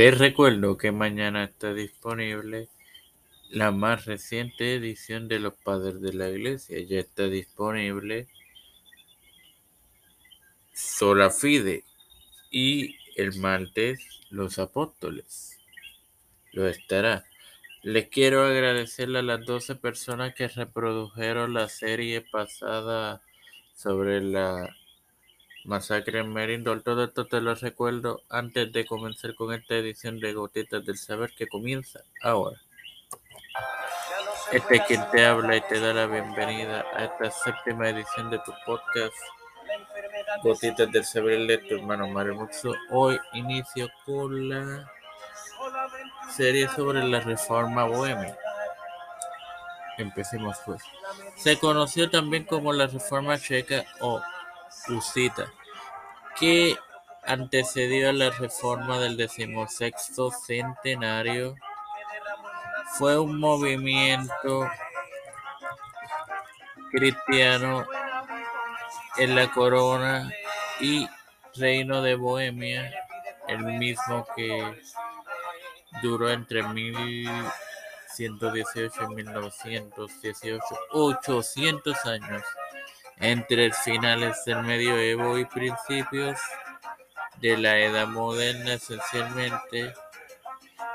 Te recuerdo que mañana está disponible la más reciente edición de Los Padres de la Iglesia. Ya está disponible Sola Fide y el martes Los Apóstoles. Lo estará. Les quiero agradecer a las 12 personas que reprodujeron la serie pasada sobre la masacre en Merindol. Todo esto te lo recuerdo antes de comenzar con esta edición de Gotitas del Saber que comienza ahora. Este es quien te habla y te da la bienvenida a esta séptima edición de tu podcast Gotitas del Saber de tu hermano Mario Muxo. Hoy inicio con la serie sobre la reforma bohemia. Empecemos pues. Se conoció también como la reforma checa o Usita, que antecedió a la reforma del decimosexto centenario. Fue un movimiento cristiano en la corona y reino de Bohemia, el mismo que duró entre 1118 y 1918, 800 años, entre finales del medioevo y principios de la edad moderna, esencialmente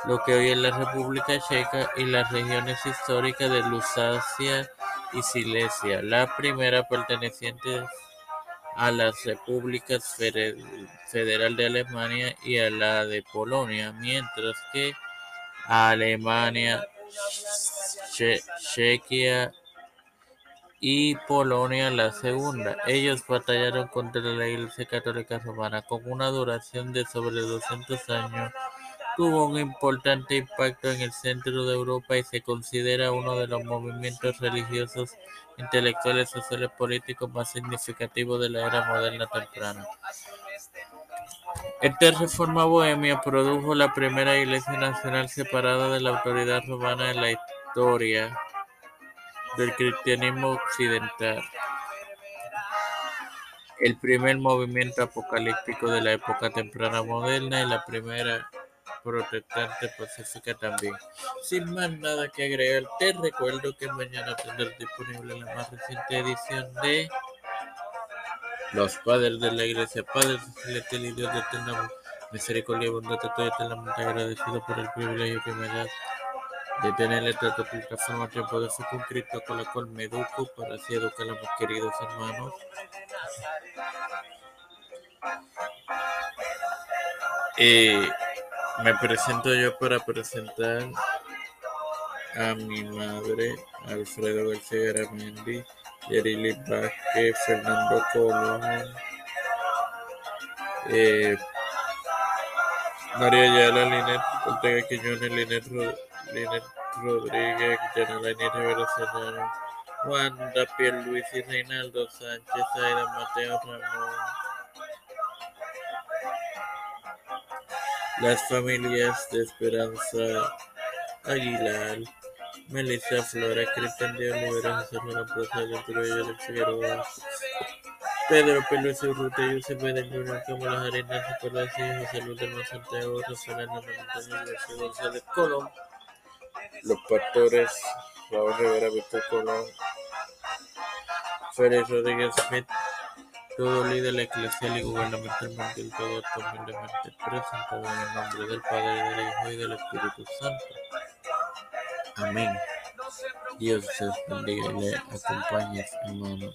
lo que hoy es la República Checa y las regiones históricas de Lusacia y Silesia, la primera perteneciente a las repúblicas federal de Alemania y a la de Polonia, mientras que Alemania, Chequia y Polonia la segunda. Ellos batallaron contra la Iglesia Católica Romana con una duración de sobre 200 años. Tuvo un importante impacto en el centro de Europa y se considera uno de los movimientos religiosos, intelectuales, sociales políticos más significativos de la era moderna temprana. Esta reforma bohemia produjo la primera iglesia nacional separada de la autoridad romana en la historia del cristianismo occidental, el primer movimiento apocalíptico de la época temprana moderna y la primera protestante pacífica también. Sin más nada que agregar, te recuerdo que mañana tendrás disponible la más reciente edición de Los Padres de la Iglesia, Padres celestial y Dios de misericordia y bondad, estoy eternamente agradecido por el privilegio que me das de tener esta plataforma tiempo de con la cual me educo para así educar a mis queridos hermanos. Y me presento yo para presentar a mi madre, Alfredo García Garamendi, Yerili Vázquez, Fernando Colón, eh, María Ayala, Linet Ortega Quiñones, Linet, Linet Rodríguez, Yanelaini Rivera Serrano, Wanda Luis y Reinaldo Sánchez, Aida Mateo Ramón, las familias de Esperanza Aguilar, Melissa Flores, Cristian de Olivera, José Manuel Plaza, Figueroa, Pedro Pérez Urrutia, Yusef Cámara y José Luis del Santiago, García González Colón, los pastores, Raúl Rivera, Víctor Colón, Félix Rodríguez Smith, todo líder eclesial y gubernamental mundial, todo humildemente presentado en el nombre del Padre, del Hijo y del Espíritu Santo. Amén. Dios les bendiga y le acompañe, hermanos.